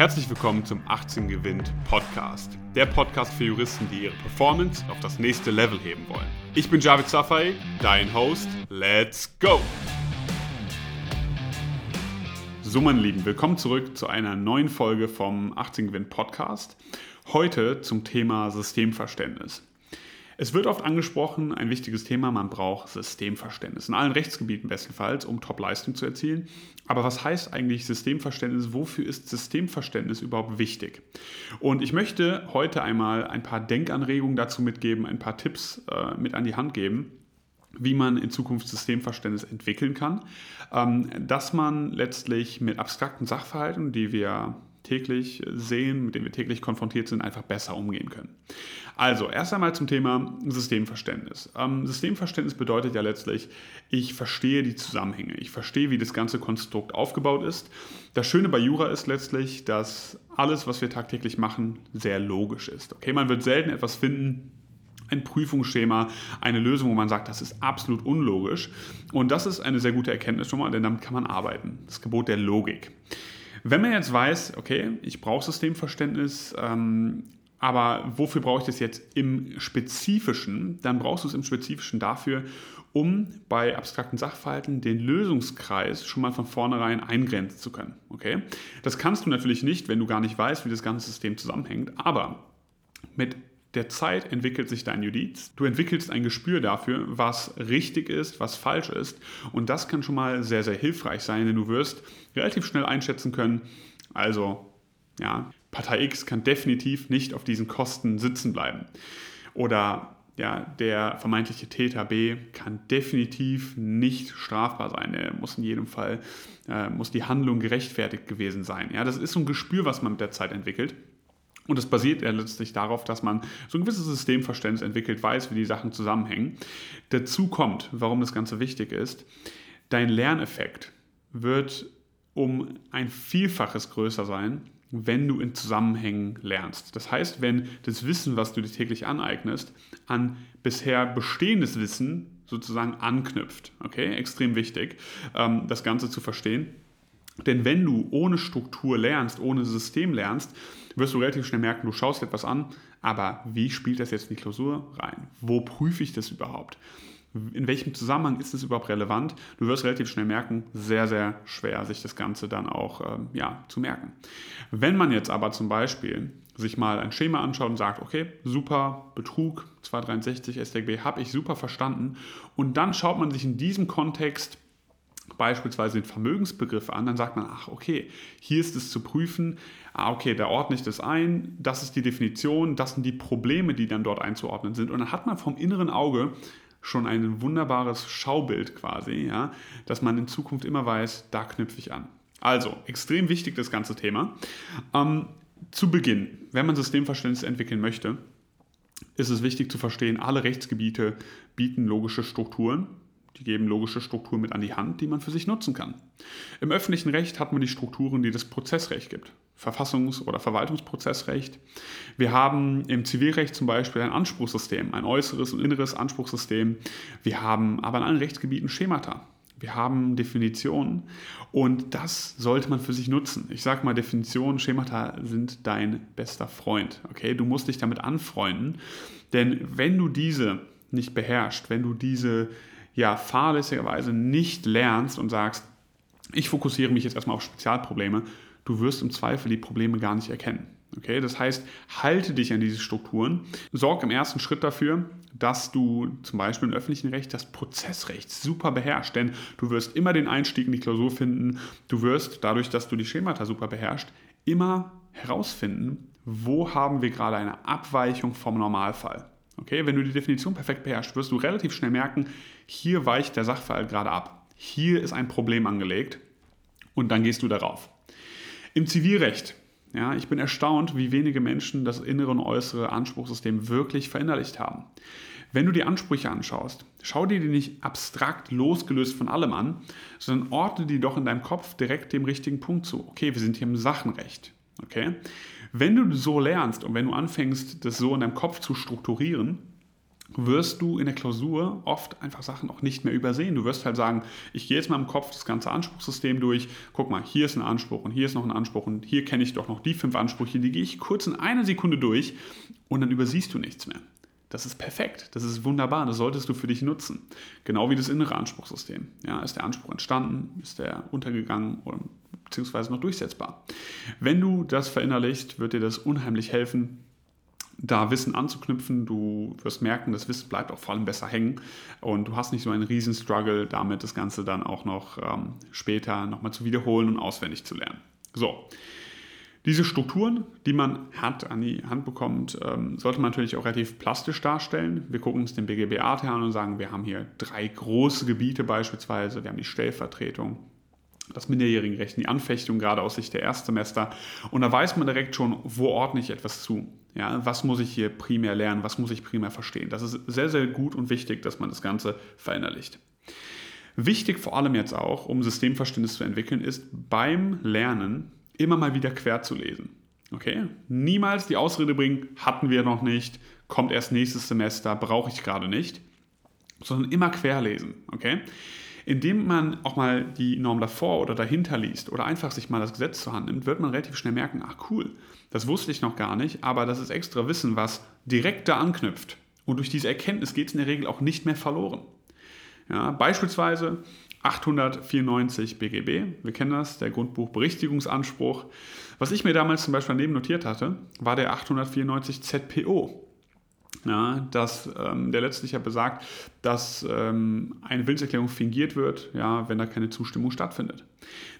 Herzlich willkommen zum 18 Gewinnt Podcast. Der Podcast für Juristen, die ihre Performance auf das nächste Level heben wollen. Ich bin Javid Safai, dein Host. Let's go! So, meine Lieben, willkommen zurück zu einer neuen Folge vom 18 Gewinnt Podcast. Heute zum Thema Systemverständnis. Es wird oft angesprochen, ein wichtiges Thema, man braucht Systemverständnis. In allen Rechtsgebieten bestenfalls, um Top-Leistung zu erzielen. Aber was heißt eigentlich Systemverständnis? Wofür ist Systemverständnis überhaupt wichtig? Und ich möchte heute einmal ein paar Denkanregungen dazu mitgeben, ein paar Tipps äh, mit an die Hand geben wie man in Zukunft Systemverständnis entwickeln kann, ähm, dass man letztlich mit abstrakten Sachverhalten, die wir täglich sehen, mit denen wir täglich konfrontiert sind, einfach besser umgehen können. Also, erst einmal zum Thema Systemverständnis. Ähm, Systemverständnis bedeutet ja letztlich, ich verstehe die Zusammenhänge, ich verstehe, wie das ganze Konstrukt aufgebaut ist. Das Schöne bei Jura ist letztlich, dass alles, was wir tagtäglich machen, sehr logisch ist. Okay, man wird selten etwas finden, ein Prüfungsschema, eine Lösung, wo man sagt, das ist absolut unlogisch. Und das ist eine sehr gute Erkenntnis schon mal, denn damit kann man arbeiten. Das Gebot der Logik. Wenn man jetzt weiß, okay, ich brauche Systemverständnis, ähm, aber wofür brauche ich das jetzt im Spezifischen? Dann brauchst du es im Spezifischen dafür, um bei abstrakten Sachverhalten den Lösungskreis schon mal von vornherein eingrenzen zu können. Okay? Das kannst du natürlich nicht, wenn du gar nicht weißt, wie das ganze System zusammenhängt, aber mit der Zeit entwickelt sich dein Judiz. Du entwickelst ein Gespür dafür, was richtig ist, was falsch ist. Und das kann schon mal sehr, sehr hilfreich sein, denn du wirst relativ schnell einschätzen können, also ja, Partei X kann definitiv nicht auf diesen Kosten sitzen bleiben. Oder ja, der vermeintliche Täter B kann definitiv nicht strafbar sein. Er muss in jedem Fall, äh, muss die Handlung gerechtfertigt gewesen sein. Ja, das ist so ein Gespür, was man mit der Zeit entwickelt. Und es basiert ja letztlich darauf, dass man so ein gewisses Systemverständnis entwickelt, weiß, wie die Sachen zusammenhängen. Dazu kommt, warum das Ganze wichtig ist, dein Lerneffekt wird um ein Vielfaches größer sein, wenn du in Zusammenhängen lernst. Das heißt, wenn das Wissen, was du dir täglich aneignest, an bisher bestehendes Wissen sozusagen anknüpft. Okay, extrem wichtig, ähm, das Ganze zu verstehen. Denn wenn du ohne Struktur lernst, ohne System lernst, wirst du relativ schnell merken, du schaust etwas an, aber wie spielt das jetzt in die Klausur rein? Wo prüfe ich das überhaupt? In welchem Zusammenhang ist es überhaupt relevant? Du wirst relativ schnell merken, sehr, sehr schwer, sich das Ganze dann auch ähm, ja, zu merken. Wenn man jetzt aber zum Beispiel sich mal ein Schema anschaut und sagt, okay, super, Betrug 263 StGB habe ich super verstanden und dann schaut man sich in diesem Kontext beispielsweise den Vermögensbegriff an, dann sagt man, ach okay, hier ist es zu prüfen, ah okay, da ordne ich das ein, das ist die Definition, das sind die Probleme, die dann dort einzuordnen sind. Und dann hat man vom inneren Auge schon ein wunderbares Schaubild quasi, ja, dass man in Zukunft immer weiß, da knüpfe ich an. Also, extrem wichtig das ganze Thema. Ähm, zu Beginn, wenn man Systemverständnis entwickeln möchte, ist es wichtig zu verstehen, alle Rechtsgebiete bieten logische Strukturen die geben logische Strukturen mit an die Hand, die man für sich nutzen kann. Im öffentlichen Recht hat man die Strukturen, die das Prozessrecht gibt. Verfassungs- oder Verwaltungsprozessrecht. Wir haben im Zivilrecht zum Beispiel ein Anspruchssystem, ein äußeres und inneres Anspruchssystem. Wir haben aber in allen Rechtsgebieten Schemata. Wir haben Definitionen und das sollte man für sich nutzen. Ich sage mal, Definitionen, Schemata sind dein bester Freund. Okay, du musst dich damit anfreunden, denn wenn du diese nicht beherrschst, wenn du diese ja fahrlässigerweise nicht lernst und sagst, ich fokussiere mich jetzt erstmal auf Spezialprobleme, du wirst im Zweifel die Probleme gar nicht erkennen. Okay, das heißt, halte dich an diese Strukturen, sorg im ersten Schritt dafür, dass du zum Beispiel im öffentlichen Recht das Prozessrecht super beherrschst, denn du wirst immer den Einstieg in die Klausur finden, du wirst dadurch, dass du die Schemata super beherrschst, immer herausfinden, wo haben wir gerade eine Abweichung vom Normalfall. Okay, wenn du die Definition perfekt beherrschst, wirst du relativ schnell merken, hier weicht der Sachverhalt gerade ab. Hier ist ein Problem angelegt und dann gehst du darauf. Im Zivilrecht, ja, ich bin erstaunt, wie wenige Menschen das innere und äußere Anspruchssystem wirklich verinnerlicht haben. Wenn du die Ansprüche anschaust, schau dir die nicht abstrakt losgelöst von allem an, sondern ordne die doch in deinem Kopf direkt dem richtigen Punkt zu. Okay, wir sind hier im Sachenrecht. Okay? Wenn du so lernst und wenn du anfängst, das so in deinem Kopf zu strukturieren, wirst du in der Klausur oft einfach Sachen auch nicht mehr übersehen. Du wirst halt sagen, ich gehe jetzt mal im Kopf das ganze Anspruchssystem durch, guck mal, hier ist ein Anspruch und hier ist noch ein Anspruch und hier kenne ich doch noch die fünf Ansprüche, die gehe ich kurz in einer Sekunde durch und dann übersiehst du nichts mehr. Das ist perfekt, das ist wunderbar, das solltest du für dich nutzen. Genau wie das innere Anspruchssystem. Ja, ist der Anspruch entstanden, ist der untergegangen oder beziehungsweise noch durchsetzbar. Wenn du das verinnerlichst, wird dir das unheimlich helfen, da Wissen anzuknüpfen. Du wirst merken, das Wissen bleibt auch vor allem besser hängen und du hast nicht so einen riesen Struggle damit, das Ganze dann auch noch ähm, später nochmal zu wiederholen und auswendig zu lernen. So, diese Strukturen, die man hat, an die Hand bekommt, ähm, sollte man natürlich auch relativ plastisch darstellen. Wir gucken uns den BGB-AT an und sagen, wir haben hier drei große Gebiete beispielsweise. Wir haben die Stellvertretung, das Minderjährigenrecht, die Anfechtung, gerade aus Sicht der Erstsemester. Und da weiß man direkt schon, wo ordne ich etwas zu. Ja, was muss ich hier primär lernen, was muss ich primär verstehen. Das ist sehr, sehr gut und wichtig, dass man das Ganze verinnerlicht. Wichtig vor allem jetzt auch, um Systemverständnis zu entwickeln, ist beim Lernen immer mal wieder quer zu lesen. Okay? Niemals die Ausrede bringen, hatten wir noch nicht, kommt erst nächstes Semester, brauche ich gerade nicht, sondern immer quer lesen. Okay? Indem man auch mal die Norm davor oder dahinter liest oder einfach sich mal das Gesetz zur Hand nimmt, wird man relativ schnell merken, ach cool, das wusste ich noch gar nicht, aber das ist extra Wissen, was direkt da anknüpft. Und durch diese Erkenntnis geht es in der Regel auch nicht mehr verloren. Ja, beispielsweise 894 BGB, wir kennen das, der Grundbuchberichtigungsanspruch. Was ich mir damals zum Beispiel daneben notiert hatte, war der 894 ZPO. Ja, dass, ähm, der letztlich ja besagt, dass ähm, eine Willenserklärung fingiert wird, ja, wenn da keine Zustimmung stattfindet.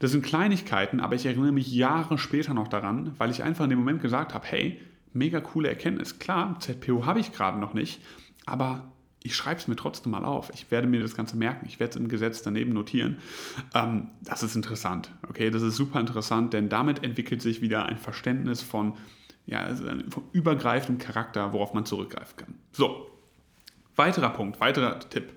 Das sind Kleinigkeiten, aber ich erinnere mich Jahre später noch daran, weil ich einfach in dem Moment gesagt habe, hey, mega coole Erkenntnis. Klar, ZPO habe ich gerade noch nicht, aber ich schreibe es mir trotzdem mal auf. Ich werde mir das Ganze merken. Ich werde es im Gesetz daneben notieren. Ähm, das ist interessant. Okay, das ist super interessant, denn damit entwickelt sich wieder ein Verständnis von, ja, also vom übergreifenden Charakter, worauf man zurückgreifen kann. So, weiterer Punkt, weiterer Tipp.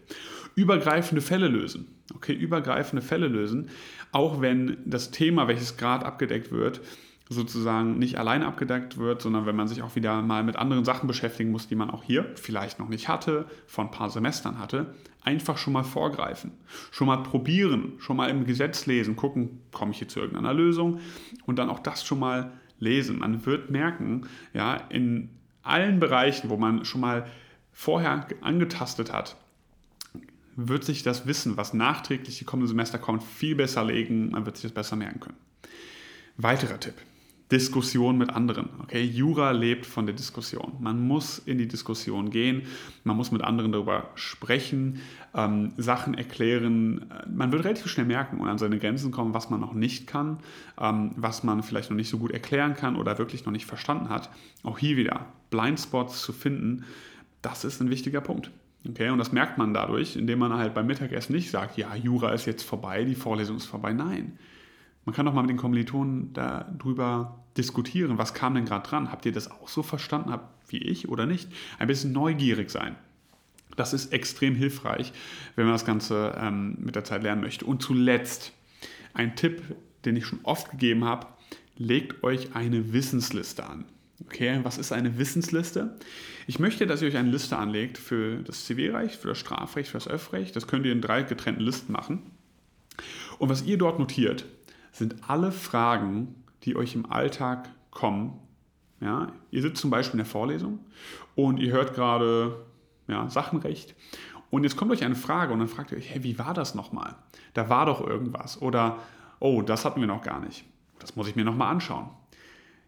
Übergreifende Fälle lösen. Okay, übergreifende Fälle lösen, auch wenn das Thema, welches gerade abgedeckt wird, sozusagen nicht alleine abgedeckt wird, sondern wenn man sich auch wieder mal mit anderen Sachen beschäftigen muss, die man auch hier vielleicht noch nicht hatte, vor ein paar Semestern hatte, einfach schon mal vorgreifen, schon mal probieren, schon mal im Gesetz lesen, gucken, komme ich hier zu irgendeiner Lösung und dann auch das schon mal lesen. Man wird merken, ja, in allen Bereichen, wo man schon mal vorher angetastet hat, wird sich das Wissen, was nachträglich die kommenden Semester kommt, viel besser legen, man wird sich das besser merken können. Weiterer Tipp. Diskussion mit anderen. Okay, Jura lebt von der Diskussion. Man muss in die Diskussion gehen, man muss mit anderen darüber sprechen, ähm, Sachen erklären. Man wird relativ schnell merken und an seine Grenzen kommen, was man noch nicht kann, ähm, was man vielleicht noch nicht so gut erklären kann oder wirklich noch nicht verstanden hat. Auch hier wieder Blindspots zu finden, das ist ein wichtiger Punkt. Okay, und das merkt man dadurch, indem man halt beim Mittagessen nicht sagt, ja, Jura ist jetzt vorbei, die Vorlesung ist vorbei. Nein, man kann doch mal mit den Kommilitonen darüber diskutieren, was kam denn gerade dran? Habt ihr das auch so verstanden wie ich oder nicht? Ein bisschen neugierig sein. Das ist extrem hilfreich, wenn man das Ganze ähm, mit der Zeit lernen möchte. Und zuletzt ein Tipp, den ich schon oft gegeben habe, legt euch eine Wissensliste an. Okay, was ist eine Wissensliste? Ich möchte, dass ihr euch eine Liste anlegt für das Zivilrecht, für das Strafrecht, für das Öffrecht. Das könnt ihr in drei getrennten Listen machen. Und was ihr dort notiert, sind alle Fragen, die euch im Alltag kommen. Ja, ihr sitzt zum Beispiel in der Vorlesung und ihr hört gerade ja, Sachenrecht und jetzt kommt euch eine Frage und dann fragt ihr euch, hey, wie war das nochmal? Da war doch irgendwas oder oh, das hatten wir noch gar nicht. Das muss ich mir nochmal anschauen.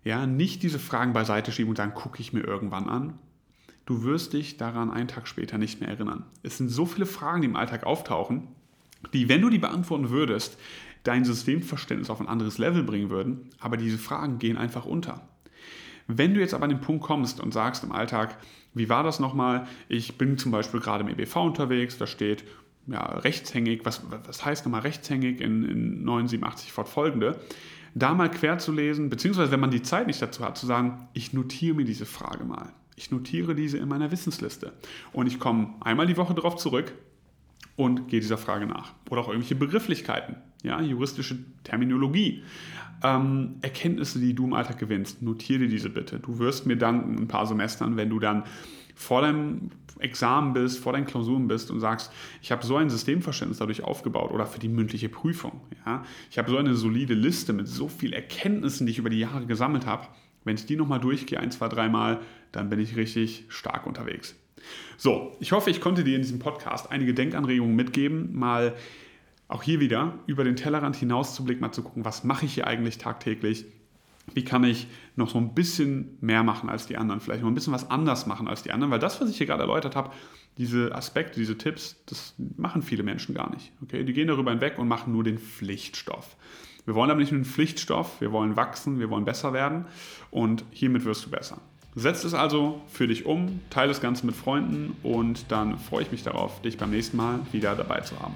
Ja, nicht diese Fragen beiseite schieben und sagen, gucke ich mir irgendwann an. Du wirst dich daran einen Tag später nicht mehr erinnern. Es sind so viele Fragen, die im Alltag auftauchen, die, wenn du die beantworten würdest, dein Systemverständnis auf ein anderes Level bringen würden, aber diese Fragen gehen einfach unter. Wenn du jetzt aber an den Punkt kommst und sagst im Alltag, wie war das nochmal? Ich bin zum Beispiel gerade im EBV unterwegs, da steht ja, rechtshängig, was, was heißt nochmal rechtshängig in, in 987 fortfolgende, da mal quer zu lesen, beziehungsweise wenn man die Zeit nicht dazu hat, zu sagen, ich notiere mir diese Frage mal. Ich notiere diese in meiner Wissensliste und ich komme einmal die Woche darauf zurück und gehe dieser Frage nach. Oder auch irgendwelche Begrifflichkeiten, ja, juristische Terminologie. Ähm, Erkenntnisse, die du im Alltag gewinnst, notiere dir diese bitte. Du wirst mir danken in ein paar Semestern, wenn du dann vor deinem Examen bist, vor deinen Klausuren bist und sagst, ich habe so ein Systemverständnis dadurch aufgebaut oder für die mündliche Prüfung. Ja? Ich habe so eine solide Liste mit so vielen Erkenntnissen, die ich über die Jahre gesammelt habe. Wenn ich die nochmal durchgehe, ein, zwei, dreimal, dann bin ich richtig stark unterwegs. So, ich hoffe, ich konnte dir in diesem Podcast einige Denkanregungen mitgeben, mal auch hier wieder über den Tellerrand hinaus zu blicken, mal zu gucken, was mache ich hier eigentlich tagtäglich, wie kann ich noch so ein bisschen mehr machen als die anderen, vielleicht noch ein bisschen was anders machen als die anderen, weil das, was ich hier gerade erläutert habe, diese Aspekte, diese Tipps, das machen viele Menschen gar nicht. Okay? Die gehen darüber hinweg und machen nur den Pflichtstoff. Wir wollen aber nicht nur den Pflichtstoff, wir wollen wachsen, wir wollen besser werden und hiermit wirst du besser. Setz es also für dich um, teile das Ganze mit Freunden und dann freue ich mich darauf, dich beim nächsten Mal wieder dabei zu haben.